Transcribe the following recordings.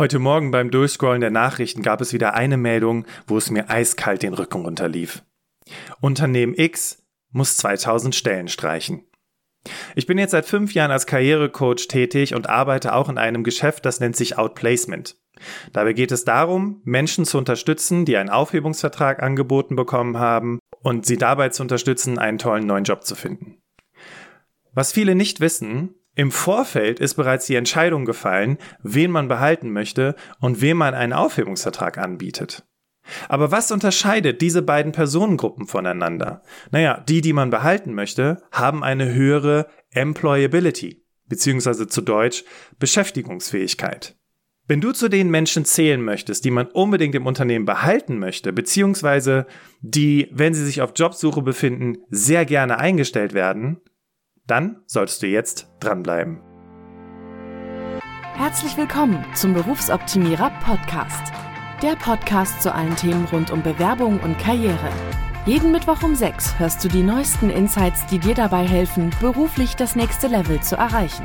Heute Morgen beim Durchscrollen der Nachrichten gab es wieder eine Meldung, wo es mir eiskalt den Rücken runterlief. Unternehmen X muss 2000 Stellen streichen. Ich bin jetzt seit fünf Jahren als Karrierecoach tätig und arbeite auch in einem Geschäft, das nennt sich Outplacement. Dabei geht es darum, Menschen zu unterstützen, die einen Aufhebungsvertrag angeboten bekommen haben und sie dabei zu unterstützen, einen tollen neuen Job zu finden. Was viele nicht wissen, im Vorfeld ist bereits die Entscheidung gefallen, wen man behalten möchte und wem man einen Aufhebungsvertrag anbietet. Aber was unterscheidet diese beiden Personengruppen voneinander? Naja, die, die man behalten möchte, haben eine höhere Employability, beziehungsweise zu Deutsch Beschäftigungsfähigkeit. Wenn du zu den Menschen zählen möchtest, die man unbedingt im Unternehmen behalten möchte, beziehungsweise die, wenn sie sich auf Jobsuche befinden, sehr gerne eingestellt werden, dann solltest du jetzt dranbleiben. Herzlich willkommen zum Berufsoptimierer Podcast. Der Podcast zu allen Themen rund um Bewerbung und Karriere. Jeden Mittwoch um 6 hörst du die neuesten Insights, die dir dabei helfen, beruflich das nächste Level zu erreichen.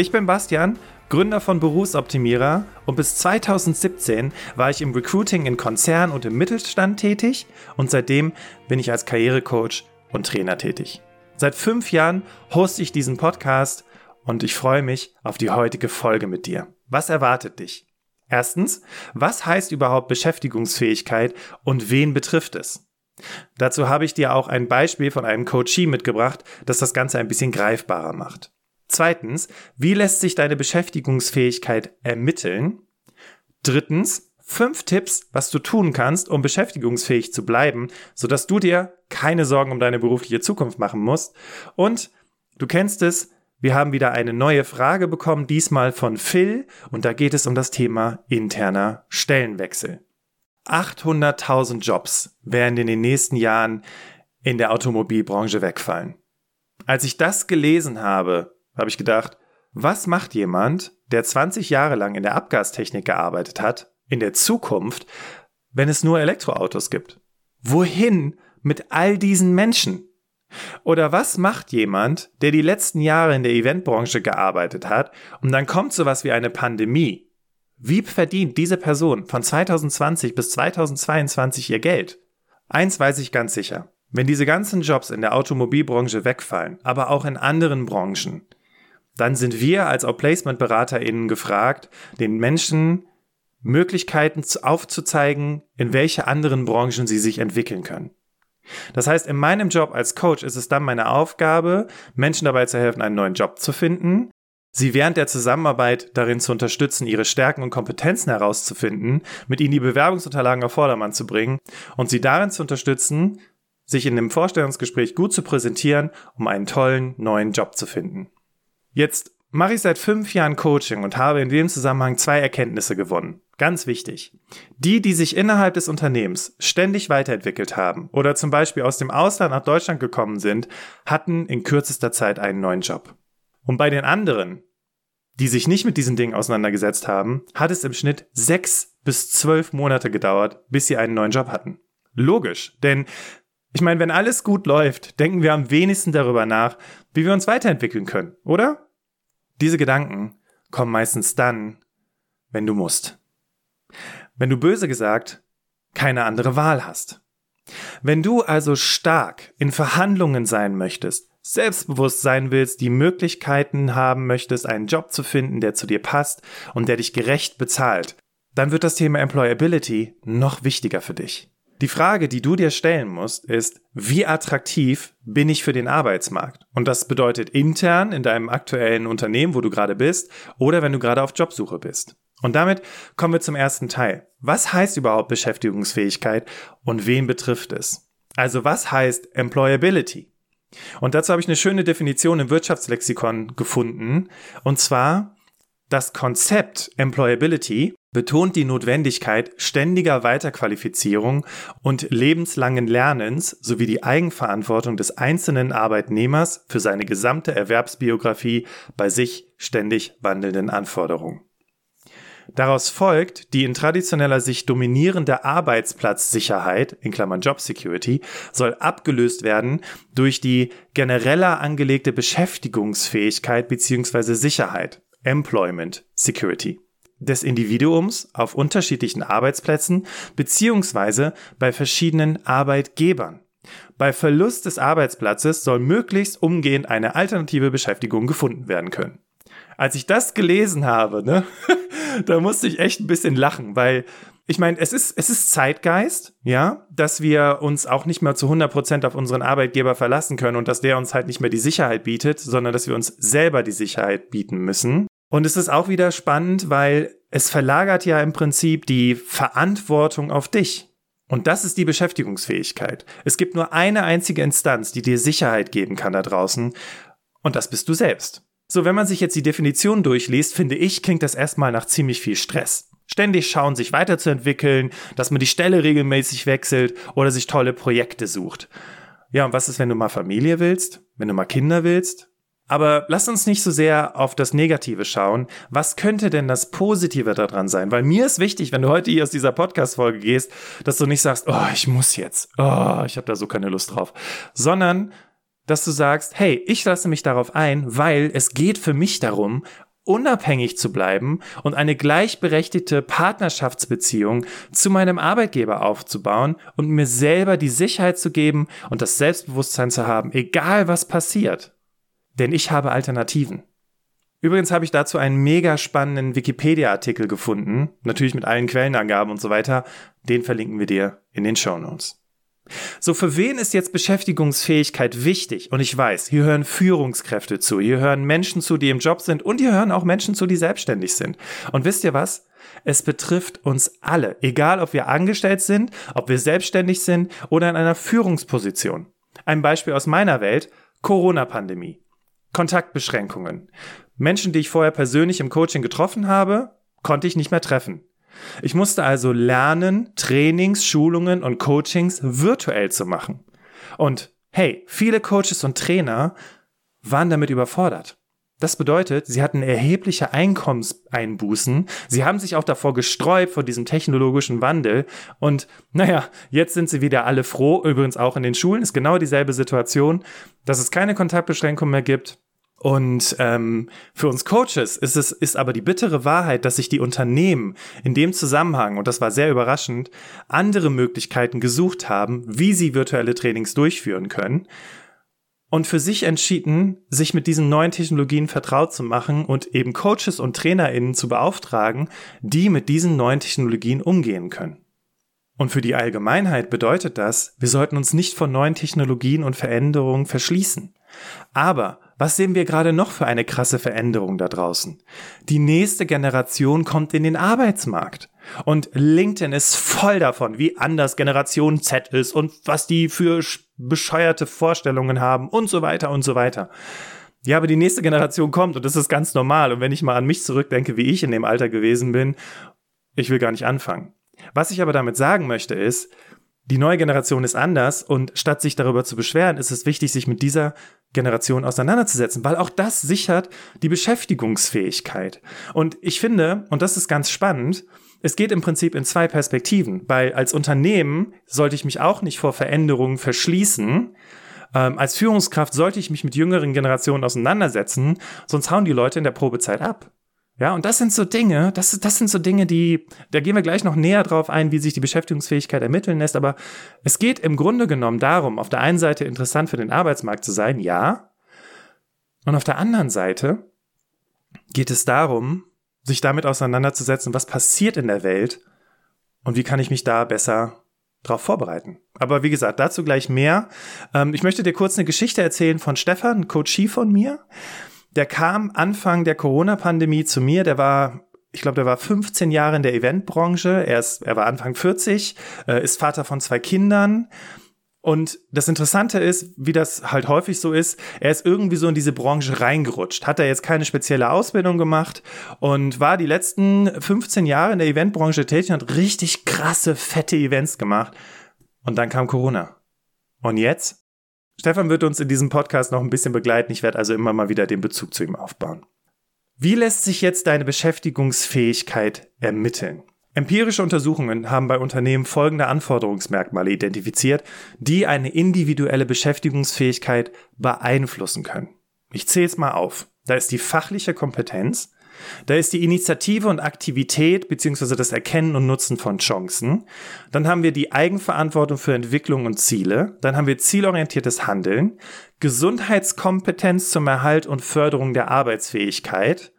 Ich bin Bastian, Gründer von Berufsoptimierer und bis 2017 war ich im Recruiting in Konzern und im Mittelstand tätig und seitdem bin ich als Karrierecoach und Trainer tätig. Seit fünf Jahren hoste ich diesen Podcast und ich freue mich auf die heutige Folge mit dir. Was erwartet dich? Erstens, was heißt überhaupt Beschäftigungsfähigkeit und wen betrifft es? Dazu habe ich dir auch ein Beispiel von einem Coachee mitgebracht, das das Ganze ein bisschen greifbarer macht. Zweitens, wie lässt sich deine Beschäftigungsfähigkeit ermitteln? Drittens, fünf Tipps, was du tun kannst, um beschäftigungsfähig zu bleiben, sodass du dir keine Sorgen um deine berufliche Zukunft machen musst. Und du kennst es, wir haben wieder eine neue Frage bekommen, diesmal von Phil, und da geht es um das Thema interner Stellenwechsel. 800.000 Jobs werden in den nächsten Jahren in der Automobilbranche wegfallen. Als ich das gelesen habe, habe ich gedacht, was macht jemand, der 20 Jahre lang in der Abgastechnik gearbeitet hat, in der Zukunft, wenn es nur Elektroautos gibt? Wohin mit all diesen Menschen? Oder was macht jemand, der die letzten Jahre in der Eventbranche gearbeitet hat und dann kommt sowas wie eine Pandemie? Wie verdient diese Person von 2020 bis 2022 ihr Geld? Eins weiß ich ganz sicher. Wenn diese ganzen Jobs in der Automobilbranche wegfallen, aber auch in anderen Branchen, dann sind wir als Outplacement-BeraterInnen gefragt, den Menschen Möglichkeiten aufzuzeigen, in welche anderen Branchen sie sich entwickeln können. Das heißt, in meinem Job als Coach ist es dann meine Aufgabe, Menschen dabei zu helfen, einen neuen Job zu finden, sie während der Zusammenarbeit darin zu unterstützen, ihre Stärken und Kompetenzen herauszufinden, mit ihnen die Bewerbungsunterlagen auf Vordermann zu bringen und sie darin zu unterstützen, sich in dem Vorstellungsgespräch gut zu präsentieren, um einen tollen neuen Job zu finden. Jetzt mache ich seit fünf Jahren Coaching und habe in dem Zusammenhang zwei Erkenntnisse gewonnen. Ganz wichtig. Die, die sich innerhalb des Unternehmens ständig weiterentwickelt haben oder zum Beispiel aus dem Ausland nach Deutschland gekommen sind, hatten in kürzester Zeit einen neuen Job. Und bei den anderen, die sich nicht mit diesen Dingen auseinandergesetzt haben, hat es im Schnitt sechs bis zwölf Monate gedauert, bis sie einen neuen Job hatten. Logisch, denn ich meine, wenn alles gut läuft, denken wir am wenigsten darüber nach, wie wir uns weiterentwickeln können, oder? Diese Gedanken kommen meistens dann, wenn du musst. Wenn du böse gesagt keine andere Wahl hast. Wenn du also stark in Verhandlungen sein möchtest, selbstbewusst sein willst, die Möglichkeiten haben möchtest, einen Job zu finden, der zu dir passt und der dich gerecht bezahlt, dann wird das Thema Employability noch wichtiger für dich. Die Frage, die du dir stellen musst, ist, wie attraktiv bin ich für den Arbeitsmarkt? Und das bedeutet intern in deinem aktuellen Unternehmen, wo du gerade bist, oder wenn du gerade auf Jobsuche bist. Und damit kommen wir zum ersten Teil. Was heißt überhaupt Beschäftigungsfähigkeit und wen betrifft es? Also was heißt Employability? Und dazu habe ich eine schöne Definition im Wirtschaftslexikon gefunden. Und zwar Das Konzept Employability betont die Notwendigkeit ständiger Weiterqualifizierung und lebenslangen Lernens sowie die Eigenverantwortung des einzelnen Arbeitnehmers für seine gesamte Erwerbsbiografie bei sich ständig wandelnden Anforderungen. Daraus folgt, die in traditioneller Sicht dominierende Arbeitsplatzsicherheit, in Klammern Job Security, soll abgelöst werden durch die genereller angelegte Beschäftigungsfähigkeit bzw. Sicherheit, Employment Security des Individuums auf unterschiedlichen Arbeitsplätzen bzw. bei verschiedenen Arbeitgebern. Bei Verlust des Arbeitsplatzes soll möglichst umgehend eine alternative Beschäftigung gefunden werden können. Als ich das gelesen habe, ne, da musste ich echt ein bisschen lachen, weil ich meine, es ist, es ist Zeitgeist, ja, dass wir uns auch nicht mehr zu 100 Prozent auf unseren Arbeitgeber verlassen können und dass der uns halt nicht mehr die Sicherheit bietet, sondern dass wir uns selber die Sicherheit bieten müssen. Und es ist auch wieder spannend, weil es verlagert ja im Prinzip die Verantwortung auf dich. Und das ist die Beschäftigungsfähigkeit. Es gibt nur eine einzige Instanz, die dir Sicherheit geben kann da draußen. Und das bist du selbst. So, wenn man sich jetzt die Definition durchliest, finde ich, klingt das erstmal nach ziemlich viel Stress. Ständig schauen, sich weiterzuentwickeln, dass man die Stelle regelmäßig wechselt oder sich tolle Projekte sucht. Ja, und was ist, wenn du mal Familie willst? Wenn du mal Kinder willst? Aber lass uns nicht so sehr auf das Negative schauen. Was könnte denn das Positive daran sein? Weil mir ist wichtig, wenn du heute hier aus dieser Podcast-Folge gehst, dass du nicht sagst, oh, ich muss jetzt, oh, ich habe da so keine Lust drauf, sondern dass du sagst, hey, ich lasse mich darauf ein, weil es geht für mich darum, unabhängig zu bleiben und eine gleichberechtigte Partnerschaftsbeziehung zu meinem Arbeitgeber aufzubauen und mir selber die Sicherheit zu geben und das Selbstbewusstsein zu haben, egal was passiert denn ich habe Alternativen. Übrigens habe ich dazu einen mega spannenden Wikipedia-Artikel gefunden, natürlich mit allen Quellenangaben und so weiter. Den verlinken wir dir in den Show Notes. So, für wen ist jetzt Beschäftigungsfähigkeit wichtig? Und ich weiß, hier hören Führungskräfte zu, hier hören Menschen zu, die im Job sind und hier hören auch Menschen zu, die selbstständig sind. Und wisst ihr was? Es betrifft uns alle, egal ob wir angestellt sind, ob wir selbstständig sind oder in einer Führungsposition. Ein Beispiel aus meiner Welt, Corona-Pandemie. Kontaktbeschränkungen. Menschen, die ich vorher persönlich im Coaching getroffen habe, konnte ich nicht mehr treffen. Ich musste also lernen, Trainings, Schulungen und Coachings virtuell zu machen. Und hey, viele Coaches und Trainer waren damit überfordert. Das bedeutet, sie hatten erhebliche Einkommenseinbußen. Sie haben sich auch davor gesträubt vor diesem technologischen Wandel. Und naja, jetzt sind sie wieder alle froh. Übrigens auch in den Schulen ist genau dieselbe Situation, dass es keine Kontaktbeschränkung mehr gibt. Und ähm, für uns Coaches ist es ist aber die bittere Wahrheit, dass sich die Unternehmen in dem Zusammenhang und das war sehr überraschend andere Möglichkeiten gesucht haben, wie sie virtuelle Trainings durchführen können und für sich entschieden, sich mit diesen neuen Technologien vertraut zu machen und eben Coaches und TrainerInnen zu beauftragen, die mit diesen neuen Technologien umgehen können. Und für die Allgemeinheit bedeutet das, wir sollten uns nicht von neuen Technologien und Veränderungen verschließen. Aber was sehen wir gerade noch für eine krasse Veränderung da draußen? Die nächste Generation kommt in den Arbeitsmarkt. Und LinkedIn ist voll davon, wie anders Generation Z ist und was die für bescheuerte Vorstellungen haben und so weiter und so weiter. Ja, aber die nächste Generation kommt und das ist ganz normal. Und wenn ich mal an mich zurückdenke, wie ich in dem Alter gewesen bin, ich will gar nicht anfangen. Was ich aber damit sagen möchte ist, die neue Generation ist anders und statt sich darüber zu beschweren, ist es wichtig, sich mit dieser Generation auseinanderzusetzen, weil auch das sichert die Beschäftigungsfähigkeit. Und ich finde, und das ist ganz spannend, es geht im Prinzip in zwei Perspektiven, weil als Unternehmen sollte ich mich auch nicht vor Veränderungen verschließen. Ähm, als Führungskraft sollte ich mich mit jüngeren Generationen auseinandersetzen, sonst hauen die Leute in der Probezeit ab. Ja, und das sind so Dinge, das, das sind so Dinge, die, da gehen wir gleich noch näher drauf ein, wie sich die Beschäftigungsfähigkeit ermitteln lässt, aber es geht im Grunde genommen darum, auf der einen Seite interessant für den Arbeitsmarkt zu sein, ja, und auf der anderen Seite geht es darum, sich damit auseinanderzusetzen, was passiert in der Welt und wie kann ich mich da besser darauf vorbereiten. Aber wie gesagt, dazu gleich mehr. Ähm, ich möchte dir kurz eine Geschichte erzählen von Stefan, Coachie von mir. Der kam Anfang der Corona-Pandemie zu mir, der war ich glaube, der war 15 Jahre in der Eventbranche. Er, ist, er war Anfang 40, äh, ist Vater von zwei Kindern Und das Interessante ist, wie das halt häufig so ist, er ist irgendwie so in diese Branche reingerutscht, hat er jetzt keine spezielle Ausbildung gemacht und war die letzten 15 Jahre in der Eventbranche tätig und hat richtig krasse, fette Events gemacht. Und dann kam Corona. Und jetzt? Stefan wird uns in diesem Podcast noch ein bisschen begleiten. Ich werde also immer mal wieder den Bezug zu ihm aufbauen. Wie lässt sich jetzt deine Beschäftigungsfähigkeit ermitteln? Empirische Untersuchungen haben bei Unternehmen folgende Anforderungsmerkmale identifiziert, die eine individuelle Beschäftigungsfähigkeit beeinflussen können. Ich zähle es mal auf. Da ist die fachliche Kompetenz, da ist die Initiative und Aktivität bzw. das Erkennen und Nutzen von Chancen. Dann haben wir die Eigenverantwortung für Entwicklung und Ziele. Dann haben wir zielorientiertes Handeln, Gesundheitskompetenz zum Erhalt und Förderung der Arbeitsfähigkeit,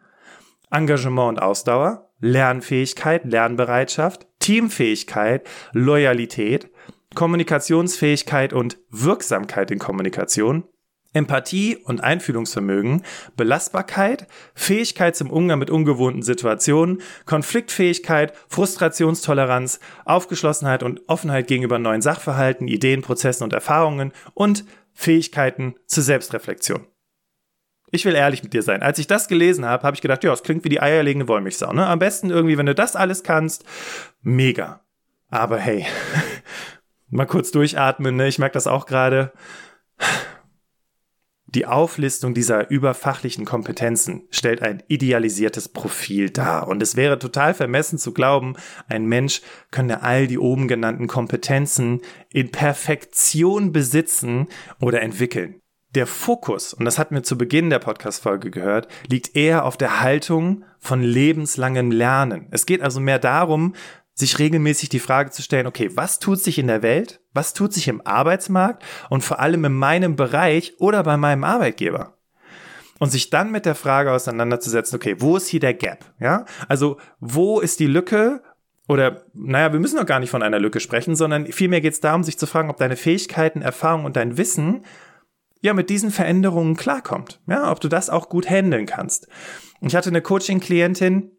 Engagement und Ausdauer, Lernfähigkeit, Lernbereitschaft, Teamfähigkeit, Loyalität, Kommunikationsfähigkeit und Wirksamkeit in Kommunikation, Empathie und Einfühlungsvermögen, Belastbarkeit, Fähigkeit zum Umgang mit ungewohnten Situationen, Konfliktfähigkeit, Frustrationstoleranz, Aufgeschlossenheit und Offenheit gegenüber neuen Sachverhalten, Ideen, Prozessen und Erfahrungen und Fähigkeiten zur Selbstreflexion. Ich will ehrlich mit dir sein. Als ich das gelesen habe, habe ich gedacht, ja, es klingt wie die eierlegende Wollmilchsau. Ne? Am besten irgendwie, wenn du das alles kannst, mega. Aber hey, mal kurz durchatmen. Ne? Ich merke das auch gerade. Die Auflistung dieser überfachlichen Kompetenzen stellt ein idealisiertes Profil dar. Und es wäre total vermessen zu glauben, ein Mensch könne all die oben genannten Kompetenzen in Perfektion besitzen oder entwickeln der Fokus, und das hatten wir zu Beginn der Podcast-Folge gehört, liegt eher auf der Haltung von lebenslangem Lernen. Es geht also mehr darum, sich regelmäßig die Frage zu stellen, okay, was tut sich in der Welt? Was tut sich im Arbeitsmarkt? Und vor allem in meinem Bereich oder bei meinem Arbeitgeber? Und sich dann mit der Frage auseinanderzusetzen, okay, wo ist hier der Gap? Ja? Also, wo ist die Lücke? Oder, naja, wir müssen doch gar nicht von einer Lücke sprechen, sondern vielmehr geht es darum, sich zu fragen, ob deine Fähigkeiten, Erfahrung und dein Wissen ja mit diesen Veränderungen klarkommt. Ja, ob du das auch gut handeln kannst. Ich hatte eine Coaching-Klientin,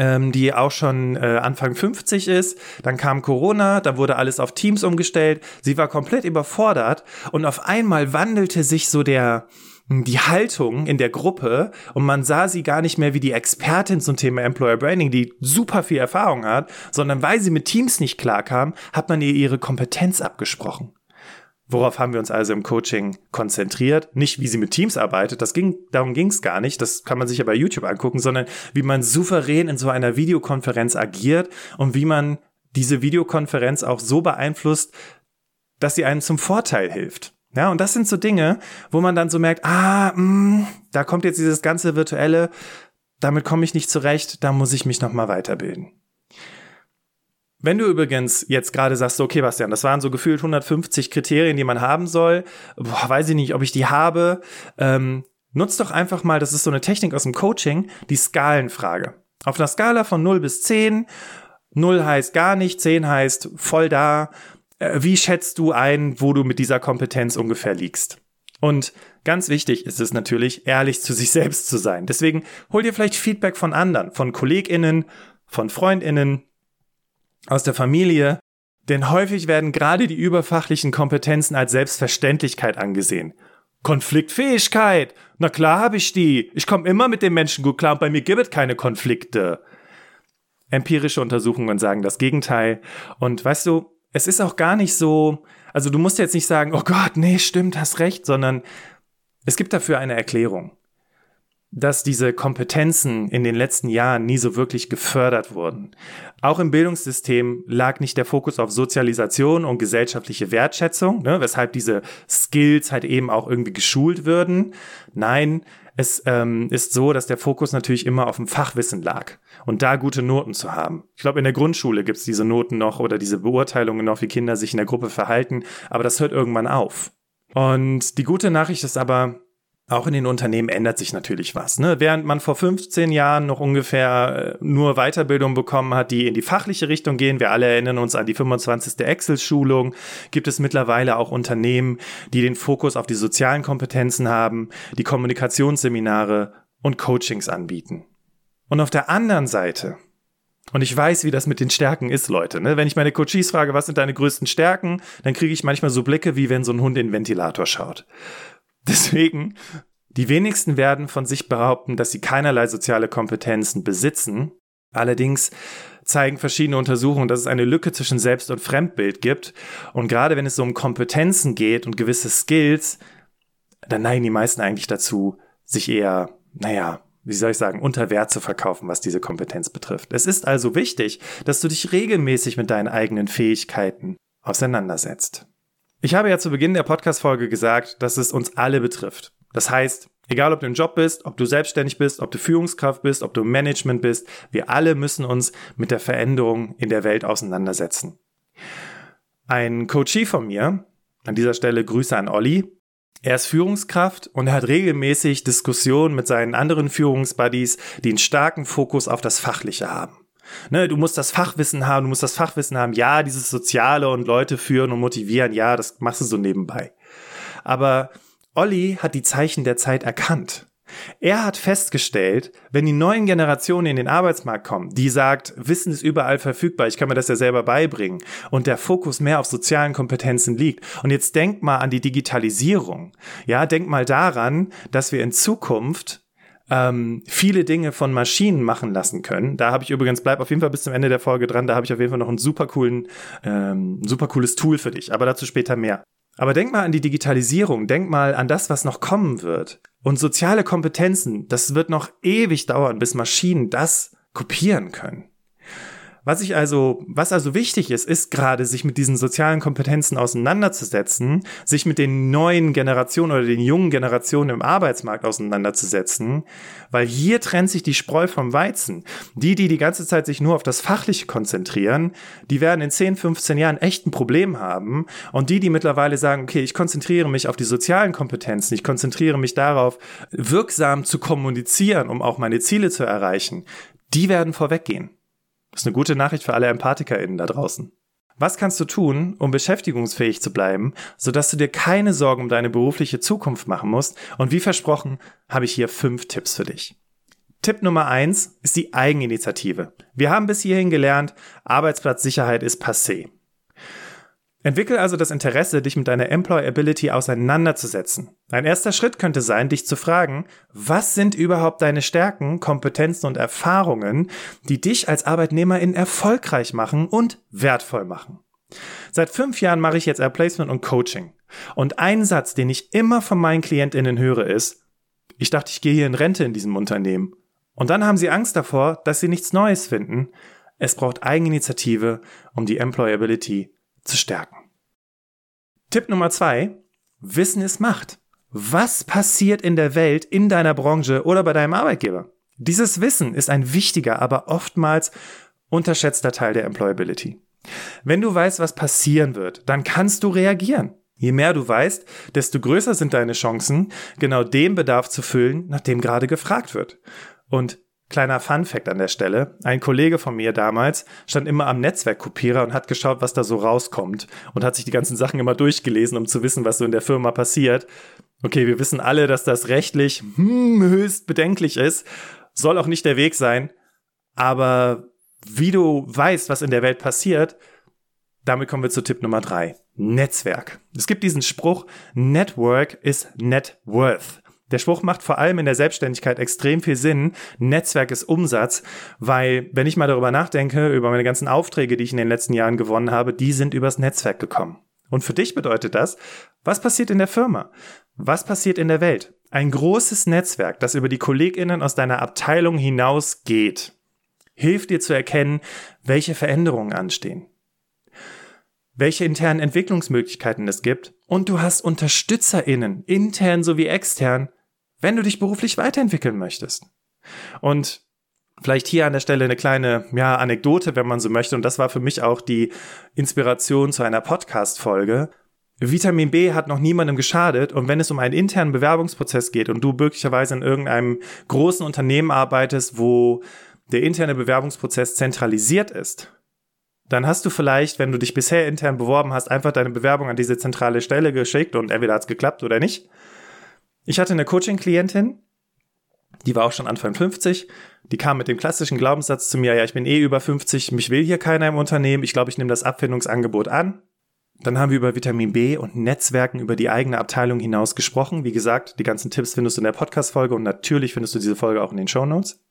ähm, die auch schon äh, Anfang 50 ist. Dann kam Corona, da wurde alles auf Teams umgestellt. Sie war komplett überfordert und auf einmal wandelte sich so der die Haltung in der Gruppe und man sah sie gar nicht mehr wie die Expertin zum Thema Employer Branding, die super viel Erfahrung hat, sondern weil sie mit Teams nicht klarkam, hat man ihr ihre Kompetenz abgesprochen. Worauf haben wir uns also im Coaching konzentriert? Nicht, wie sie mit Teams arbeitet, das ging, darum ging es gar nicht, das kann man sich ja bei YouTube angucken, sondern wie man souverän in so einer Videokonferenz agiert und wie man diese Videokonferenz auch so beeinflusst, dass sie einem zum Vorteil hilft. Ja, und das sind so Dinge, wo man dann so merkt, ah, mh, mm, da kommt jetzt dieses ganze virtuelle, damit komme ich nicht zurecht, da muss ich mich noch mal weiterbilden. Wenn du übrigens jetzt gerade sagst, okay, Bastian, das waren so gefühlt 150 Kriterien, die man haben soll, boah, weiß ich nicht, ob ich die habe, ähm, nutz doch einfach mal, das ist so eine Technik aus dem Coaching, die Skalenfrage. Auf einer Skala von 0 bis 10, 0 heißt gar nicht, 10 heißt voll da, äh, wie schätzt du ein, wo du mit dieser Kompetenz ungefähr liegst? Und ganz wichtig ist es natürlich, ehrlich zu sich selbst zu sein. Deswegen hol dir vielleicht Feedback von anderen, von KollegInnen, von FreundInnen, aus der Familie, denn häufig werden gerade die überfachlichen Kompetenzen als Selbstverständlichkeit angesehen. Konfliktfähigkeit. Na klar habe ich die. Ich komme immer mit den Menschen gut klar und bei mir gibt es keine Konflikte. Empirische Untersuchungen sagen das Gegenteil. Und weißt du, es ist auch gar nicht so, also du musst jetzt nicht sagen, oh Gott, nee, stimmt, hast recht, sondern es gibt dafür eine Erklärung dass diese Kompetenzen in den letzten Jahren nie so wirklich gefördert wurden. Auch im Bildungssystem lag nicht der Fokus auf Sozialisation und gesellschaftliche Wertschätzung, ne, weshalb diese Skills halt eben auch irgendwie geschult würden. Nein, es ähm, ist so, dass der Fokus natürlich immer auf dem Fachwissen lag und da gute Noten zu haben. Ich glaube, in der Grundschule gibt's diese Noten noch oder diese Beurteilungen noch, wie Kinder sich in der Gruppe verhalten, aber das hört irgendwann auf. Und die gute Nachricht ist aber, auch in den Unternehmen ändert sich natürlich was. Ne? Während man vor 15 Jahren noch ungefähr äh, nur Weiterbildung bekommen hat, die in die fachliche Richtung gehen, wir alle erinnern uns an die 25. Excel-Schulung, gibt es mittlerweile auch Unternehmen, die den Fokus auf die sozialen Kompetenzen haben, die Kommunikationsseminare und Coachings anbieten. Und auf der anderen Seite Und ich weiß, wie das mit den Stärken ist, Leute. Ne? Wenn ich meine Coaches frage, was sind deine größten Stärken, dann kriege ich manchmal so Blicke, wie wenn so ein Hund in den Ventilator schaut. Deswegen, die wenigsten werden von sich behaupten, dass sie keinerlei soziale Kompetenzen besitzen. Allerdings zeigen verschiedene Untersuchungen, dass es eine Lücke zwischen Selbst- und Fremdbild gibt. Und gerade wenn es so um Kompetenzen geht und gewisse Skills, dann neigen die meisten eigentlich dazu, sich eher, naja, wie soll ich sagen, unter Wert zu verkaufen, was diese Kompetenz betrifft. Es ist also wichtig, dass du dich regelmäßig mit deinen eigenen Fähigkeiten auseinandersetzt. Ich habe ja zu Beginn der Podcast-Folge gesagt, dass es uns alle betrifft. Das heißt, egal ob du im Job bist, ob du selbstständig bist, ob du Führungskraft bist, ob du Management bist, wir alle müssen uns mit der Veränderung in der Welt auseinandersetzen. Ein Coachie von mir, an dieser Stelle Grüße an Olli, er ist Führungskraft und er hat regelmäßig Diskussionen mit seinen anderen Führungsbuddies, die einen starken Fokus auf das Fachliche haben. Ne, du musst das Fachwissen haben, du musst das Fachwissen haben, ja, dieses Soziale und Leute führen und motivieren, ja, das machst du so nebenbei. Aber Olli hat die Zeichen der Zeit erkannt. Er hat festgestellt, wenn die neuen Generationen in den Arbeitsmarkt kommen, die sagt, Wissen ist überall verfügbar, ich kann mir das ja selber beibringen und der Fokus mehr auf sozialen Kompetenzen liegt. Und jetzt denk mal an die Digitalisierung. Ja, denk mal daran, dass wir in Zukunft ähm, viele Dinge von Maschinen machen lassen können. Da habe ich übrigens, bleib auf jeden Fall bis zum Ende der Folge dran, da habe ich auf jeden Fall noch ein super coolen, ähm, super cooles Tool für dich, aber dazu später mehr. Aber denk mal an die Digitalisierung, denk mal an das, was noch kommen wird. Und soziale Kompetenzen, das wird noch ewig dauern, bis Maschinen das kopieren können. Was ich also, was also wichtig ist, ist gerade, sich mit diesen sozialen Kompetenzen auseinanderzusetzen, sich mit den neuen Generationen oder den jungen Generationen im Arbeitsmarkt auseinanderzusetzen, weil hier trennt sich die Spreu vom Weizen. Die, die die ganze Zeit sich nur auf das Fachliche konzentrieren, die werden in 10, 15 Jahren echt ein Problem haben. Und die, die mittlerweile sagen, okay, ich konzentriere mich auf die sozialen Kompetenzen, ich konzentriere mich darauf, wirksam zu kommunizieren, um auch meine Ziele zu erreichen, die werden vorweggehen. Das ist eine gute Nachricht für alle EmpathikerInnen da draußen. Was kannst du tun, um beschäftigungsfähig zu bleiben, sodass du dir keine Sorgen um deine berufliche Zukunft machen musst? Und wie versprochen, habe ich hier fünf Tipps für dich. Tipp Nummer eins ist die Eigeninitiative. Wir haben bis hierhin gelernt, Arbeitsplatzsicherheit ist passé. Entwickel also das Interesse, dich mit deiner Employability auseinanderzusetzen. Ein erster Schritt könnte sein, dich zu fragen, was sind überhaupt deine Stärken, Kompetenzen und Erfahrungen, die dich als Arbeitnehmerin erfolgreich machen und wertvoll machen. Seit fünf Jahren mache ich jetzt Air Placement und Coaching. Und ein Satz, den ich immer von meinen KlientInnen höre, ist, ich dachte, ich gehe hier in Rente in diesem Unternehmen. Und dann haben sie Angst davor, dass sie nichts Neues finden. Es braucht Eigeninitiative, um die Employability zu stärken. Tipp Nummer zwei. Wissen ist Macht. Was passiert in der Welt, in deiner Branche oder bei deinem Arbeitgeber? Dieses Wissen ist ein wichtiger, aber oftmals unterschätzter Teil der Employability. Wenn du weißt, was passieren wird, dann kannst du reagieren. Je mehr du weißt, desto größer sind deine Chancen, genau den Bedarf zu füllen, nach dem gerade gefragt wird. Und Kleiner Fun Fact an der Stelle. Ein Kollege von mir damals stand immer am Netzwerkkopierer und hat geschaut, was da so rauskommt und hat sich die ganzen Sachen immer durchgelesen, um zu wissen, was so in der Firma passiert. Okay, wir wissen alle, dass das rechtlich hm, höchst bedenklich ist. Soll auch nicht der Weg sein. Aber wie du weißt, was in der Welt passiert, damit kommen wir zu Tipp Nummer drei. Netzwerk. Es gibt diesen Spruch, Network is Net Worth. Der Spruch macht vor allem in der Selbstständigkeit extrem viel Sinn. Netzwerk ist Umsatz, weil wenn ich mal darüber nachdenke, über meine ganzen Aufträge, die ich in den letzten Jahren gewonnen habe, die sind übers Netzwerk gekommen. Und für dich bedeutet das, was passiert in der Firma? Was passiert in der Welt? Ein großes Netzwerk, das über die KollegInnen aus deiner Abteilung hinausgeht, hilft dir zu erkennen, welche Veränderungen anstehen welche internen Entwicklungsmöglichkeiten es gibt und du hast UnterstützerInnen, intern sowie extern, wenn du dich beruflich weiterentwickeln möchtest. Und vielleicht hier an der Stelle eine kleine ja, Anekdote, wenn man so möchte. Und das war für mich auch die Inspiration zu einer Podcast-Folge. Vitamin B hat noch niemandem geschadet und wenn es um einen internen Bewerbungsprozess geht und du möglicherweise in irgendeinem großen Unternehmen arbeitest, wo der interne Bewerbungsprozess zentralisiert ist, dann hast du vielleicht, wenn du dich bisher intern beworben hast, einfach deine Bewerbung an diese zentrale Stelle geschickt und entweder hat es geklappt oder nicht. Ich hatte eine Coaching-Klientin, Die war auch schon Anfang 50. Die kam mit dem klassischen Glaubenssatz zu mir, ja, ich bin eh über 50, mich will hier keiner im Unternehmen, ich glaube, ich nehme das Abfindungsangebot an. Dann haben wir über Vitamin B und Netzwerken über die eigene Abteilung hinaus gesprochen. Wie gesagt, die ganzen Tipps findest du in der Podcast-Folge und natürlich findest du diese Folge auch in den Show Notes.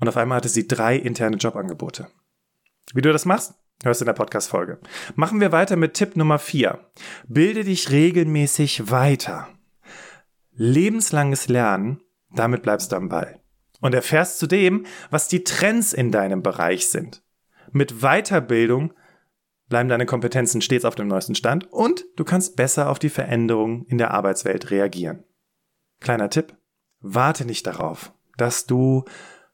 Und auf einmal hatte sie drei interne Jobangebote. Wie du das machst, hörst du in der Podcast-Folge. Machen wir weiter mit Tipp Nummer vier: Bilde dich regelmäßig weiter. Lebenslanges Lernen, damit bleibst du am Ball. Und erfährst zudem, was die Trends in deinem Bereich sind. Mit Weiterbildung bleiben deine Kompetenzen stets auf dem neuesten Stand und du kannst besser auf die Veränderungen in der Arbeitswelt reagieren. Kleiner Tipp, warte nicht darauf, dass du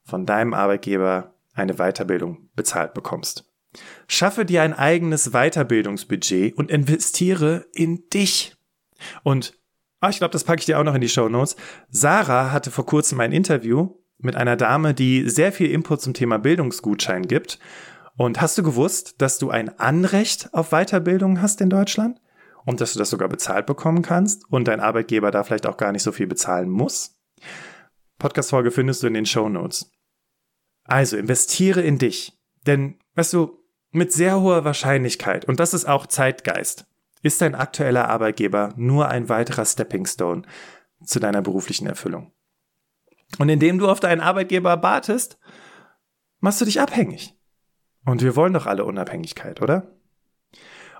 von deinem Arbeitgeber eine Weiterbildung bezahlt bekommst. Schaffe dir ein eigenes Weiterbildungsbudget und investiere in dich. Und ah, ich glaube, das packe ich dir auch noch in die Show Notes. Sarah hatte vor kurzem ein Interview mit einer Dame, die sehr viel Input zum Thema Bildungsgutschein gibt und hast du gewusst, dass du ein Anrecht auf Weiterbildung hast in Deutschland? Und dass du das sogar bezahlt bekommen kannst und dein Arbeitgeber da vielleicht auch gar nicht so viel bezahlen muss? Podcast-Folge findest du in den Show Notes. Also investiere in dich. Denn, weißt du, mit sehr hoher Wahrscheinlichkeit, und das ist auch Zeitgeist, ist dein aktueller Arbeitgeber nur ein weiterer Stepping Stone zu deiner beruflichen Erfüllung. Und indem du auf deinen Arbeitgeber wartest, machst du dich abhängig. Und wir wollen doch alle Unabhängigkeit, oder?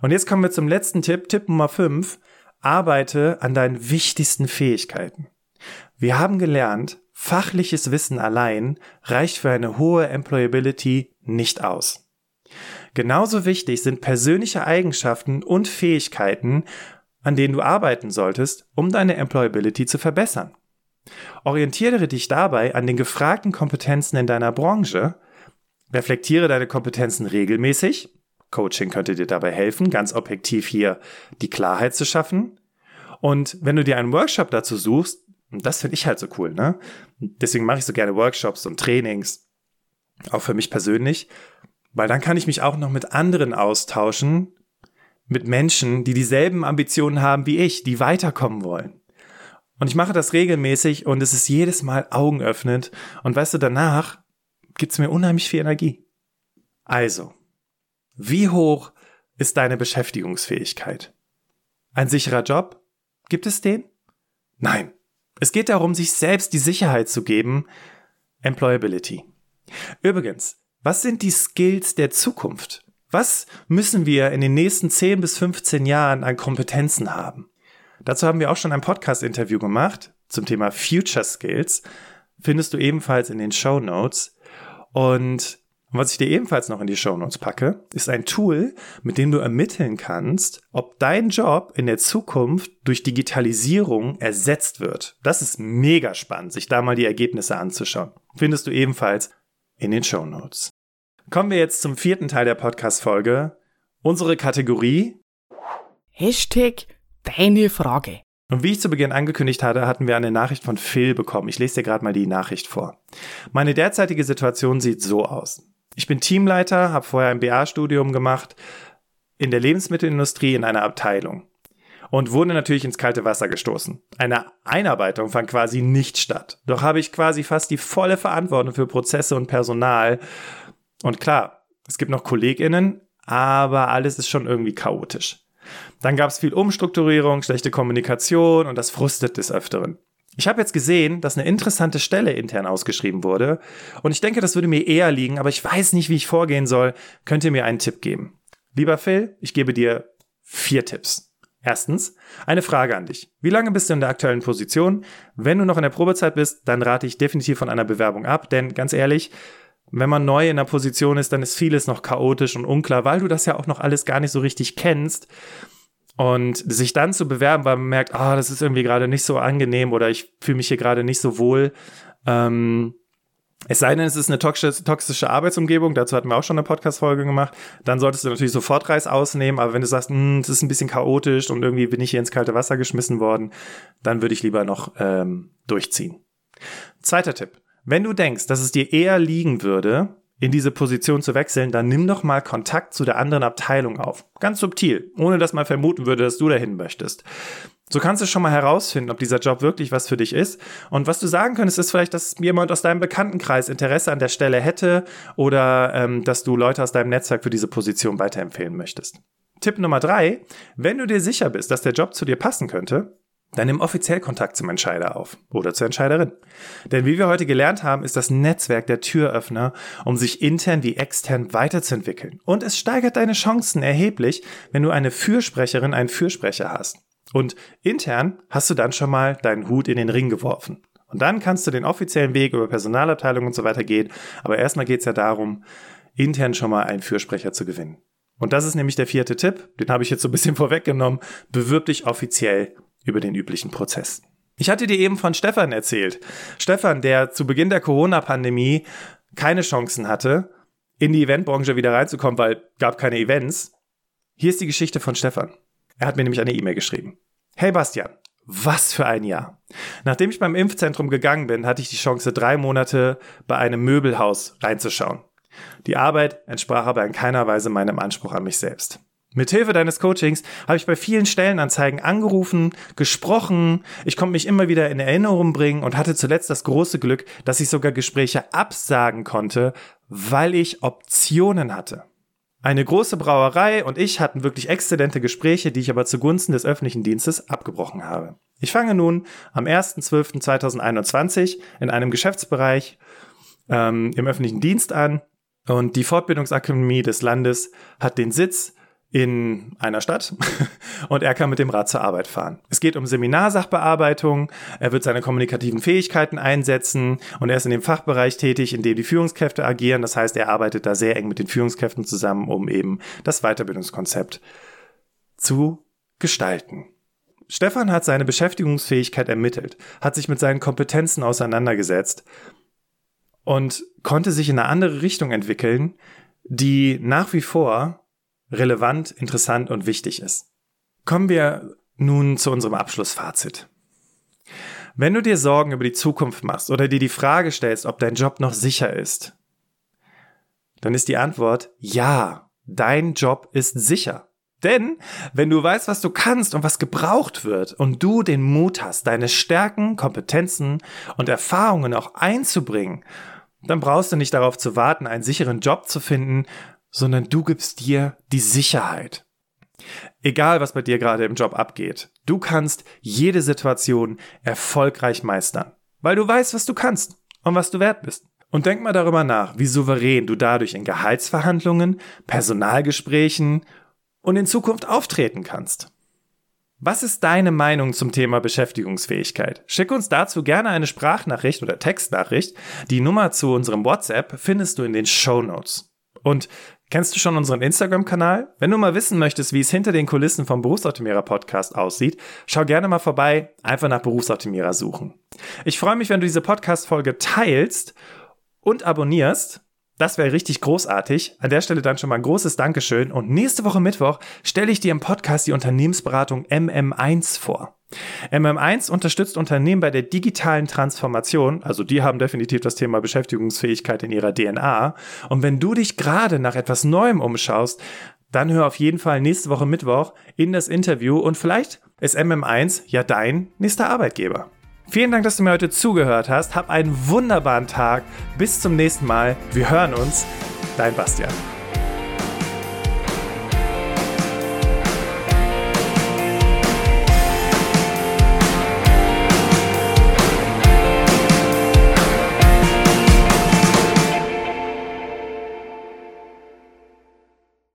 Und jetzt kommen wir zum letzten Tipp, Tipp Nummer 5. Arbeite an deinen wichtigsten Fähigkeiten. Wir haben gelernt, fachliches Wissen allein reicht für eine hohe Employability nicht aus. Genauso wichtig sind persönliche Eigenschaften und Fähigkeiten, an denen du arbeiten solltest, um deine Employability zu verbessern. Orientiere dich dabei an den gefragten Kompetenzen in deiner Branche Reflektiere deine Kompetenzen regelmäßig. Coaching könnte dir dabei helfen, ganz objektiv hier die Klarheit zu schaffen. Und wenn du dir einen Workshop dazu suchst, und das finde ich halt so cool, ne? Deswegen mache ich so gerne Workshops und Trainings, auch für mich persönlich, weil dann kann ich mich auch noch mit anderen austauschen, mit Menschen, die dieselben Ambitionen haben wie ich, die weiterkommen wollen. Und ich mache das regelmäßig und es ist jedes Mal augenöffnend. Und weißt du, danach gibt's mir unheimlich viel Energie. Also, wie hoch ist deine Beschäftigungsfähigkeit? Ein sicherer Job? Gibt es den? Nein. Es geht darum, sich selbst die Sicherheit zu geben. Employability. Übrigens, was sind die Skills der Zukunft? Was müssen wir in den nächsten 10 bis 15 Jahren an Kompetenzen haben? Dazu haben wir auch schon ein Podcast-Interview gemacht zum Thema Future Skills. Findest du ebenfalls in den Show Notes. Und was ich dir ebenfalls noch in die Show Notes packe, ist ein Tool, mit dem du ermitteln kannst, ob dein Job in der Zukunft durch Digitalisierung ersetzt wird. Das ist mega spannend, sich da mal die Ergebnisse anzuschauen. Findest du ebenfalls in den Show Notes. Kommen wir jetzt zum vierten Teil der Podcast-Folge. Unsere Kategorie Hashtag deine Frage. Und wie ich zu Beginn angekündigt hatte, hatten wir eine Nachricht von Phil bekommen. Ich lese dir gerade mal die Nachricht vor. Meine derzeitige Situation sieht so aus. Ich bin Teamleiter, habe vorher ein BA-Studium gemacht in der Lebensmittelindustrie in einer Abteilung und wurde natürlich ins kalte Wasser gestoßen. Eine Einarbeitung fand quasi nicht statt. Doch habe ich quasi fast die volle Verantwortung für Prozesse und Personal. Und klar, es gibt noch KollegInnen, aber alles ist schon irgendwie chaotisch. Dann gab es viel Umstrukturierung, schlechte Kommunikation und das frustet des Öfteren. Ich habe jetzt gesehen, dass eine interessante Stelle intern ausgeschrieben wurde und ich denke, das würde mir eher liegen, aber ich weiß nicht, wie ich vorgehen soll. Könnt ihr mir einen Tipp geben? Lieber Phil, ich gebe dir vier Tipps. Erstens, eine Frage an dich. Wie lange bist du in der aktuellen Position? Wenn du noch in der Probezeit bist, dann rate ich definitiv von einer Bewerbung ab, denn ganz ehrlich, wenn man neu in der Position ist, dann ist vieles noch chaotisch und unklar, weil du das ja auch noch alles gar nicht so richtig kennst. Und sich dann zu bewerben, weil man merkt, ah, das ist irgendwie gerade nicht so angenehm oder ich fühle mich hier gerade nicht so wohl. Ähm, es sei denn, es ist eine toxische, Arbeitsumgebung, dazu hatten wir auch schon eine Podcast-Folge gemacht, dann solltest du natürlich sofort Reiß ausnehmen, aber wenn du sagst, hm, es ist ein bisschen chaotisch und irgendwie bin ich hier ins kalte Wasser geschmissen worden, dann würde ich lieber noch ähm, durchziehen. Zweiter Tipp. Wenn du denkst, dass es dir eher liegen würde, in diese Position zu wechseln, dann nimm doch mal Kontakt zu der anderen Abteilung auf. Ganz subtil, ohne dass man vermuten würde, dass du dahin möchtest. So kannst du schon mal herausfinden, ob dieser Job wirklich was für dich ist. Und was du sagen könntest, ist vielleicht, dass jemand aus deinem Bekanntenkreis Interesse an der Stelle hätte oder ähm, dass du Leute aus deinem Netzwerk für diese Position weiterempfehlen möchtest. Tipp Nummer drei, wenn du dir sicher bist, dass der Job zu dir passen könnte, dann nimm offiziell Kontakt zum Entscheider auf oder zur Entscheiderin. Denn wie wir heute gelernt haben, ist das Netzwerk der Türöffner, um sich intern wie extern weiterzuentwickeln. Und es steigert deine Chancen erheblich, wenn du eine Fürsprecherin, einen Fürsprecher hast. Und intern hast du dann schon mal deinen Hut in den Ring geworfen. Und dann kannst du den offiziellen Weg über Personalabteilung und so weiter gehen. Aber erstmal geht es ja darum, intern schon mal einen Fürsprecher zu gewinnen. Und das ist nämlich der vierte Tipp, den habe ich jetzt so ein bisschen vorweggenommen. Bewirb dich offiziell über den üblichen Prozess. Ich hatte dir eben von Stefan erzählt. Stefan, der zu Beginn der Corona-Pandemie keine Chancen hatte, in die Eventbranche wieder reinzukommen, weil gab keine Events. Hier ist die Geschichte von Stefan. Er hat mir nämlich eine E-Mail geschrieben. Hey Bastian, was für ein Jahr. Nachdem ich beim Impfzentrum gegangen bin, hatte ich die Chance, drei Monate bei einem Möbelhaus reinzuschauen. Die Arbeit entsprach aber in keiner Weise meinem Anspruch an mich selbst. Mithilfe deines Coachings habe ich bei vielen Stellenanzeigen angerufen, gesprochen, ich konnte mich immer wieder in Erinnerung bringen und hatte zuletzt das große Glück, dass ich sogar Gespräche absagen konnte, weil ich Optionen hatte. Eine große Brauerei und ich hatten wirklich exzellente Gespräche, die ich aber zugunsten des öffentlichen Dienstes abgebrochen habe. Ich fange nun am 1.12.2021 in einem Geschäftsbereich ähm, im öffentlichen Dienst an und die Fortbildungsakademie des Landes hat den Sitz in einer Stadt und er kann mit dem Rad zur Arbeit fahren. Es geht um Seminarsachbearbeitung, er wird seine kommunikativen Fähigkeiten einsetzen und er ist in dem Fachbereich tätig, in dem die Führungskräfte agieren. Das heißt, er arbeitet da sehr eng mit den Führungskräften zusammen, um eben das Weiterbildungskonzept zu gestalten. Stefan hat seine Beschäftigungsfähigkeit ermittelt, hat sich mit seinen Kompetenzen auseinandergesetzt und konnte sich in eine andere Richtung entwickeln, die nach wie vor relevant, interessant und wichtig ist. Kommen wir nun zu unserem Abschlussfazit. Wenn du dir Sorgen über die Zukunft machst oder dir die Frage stellst, ob dein Job noch sicher ist, dann ist die Antwort ja, dein Job ist sicher. Denn wenn du weißt, was du kannst und was gebraucht wird und du den Mut hast, deine Stärken, Kompetenzen und Erfahrungen auch einzubringen, dann brauchst du nicht darauf zu warten, einen sicheren Job zu finden, sondern du gibst dir die Sicherheit. Egal, was bei dir gerade im Job abgeht, du kannst jede Situation erfolgreich meistern, weil du weißt, was du kannst und was du wert bist. Und denk mal darüber nach, wie souverän du dadurch in Gehaltsverhandlungen, Personalgesprächen und in Zukunft auftreten kannst. Was ist deine Meinung zum Thema Beschäftigungsfähigkeit? Schick uns dazu gerne eine Sprachnachricht oder Textnachricht. Die Nummer zu unserem WhatsApp findest du in den Show Notes. Und Kennst du schon unseren Instagram-Kanal? Wenn du mal wissen möchtest, wie es hinter den Kulissen vom Berufsoptimierer Podcast aussieht, schau gerne mal vorbei, einfach nach Berufsoptimierer suchen. Ich freue mich, wenn du diese Podcast-Folge teilst und abonnierst. Das wäre richtig großartig. An der Stelle dann schon mal ein großes Dankeschön. Und nächste Woche Mittwoch stelle ich dir im Podcast die Unternehmensberatung MM1 vor. MM1 unterstützt Unternehmen bei der digitalen Transformation, also die haben definitiv das Thema Beschäftigungsfähigkeit in ihrer DNA. Und wenn du dich gerade nach etwas Neuem umschaust, dann hör auf jeden Fall nächste Woche Mittwoch in das Interview und vielleicht ist MM1 ja dein nächster Arbeitgeber. Vielen Dank, dass du mir heute zugehört hast. Hab einen wunderbaren Tag. Bis zum nächsten Mal. Wir hören uns. Dein Bastian.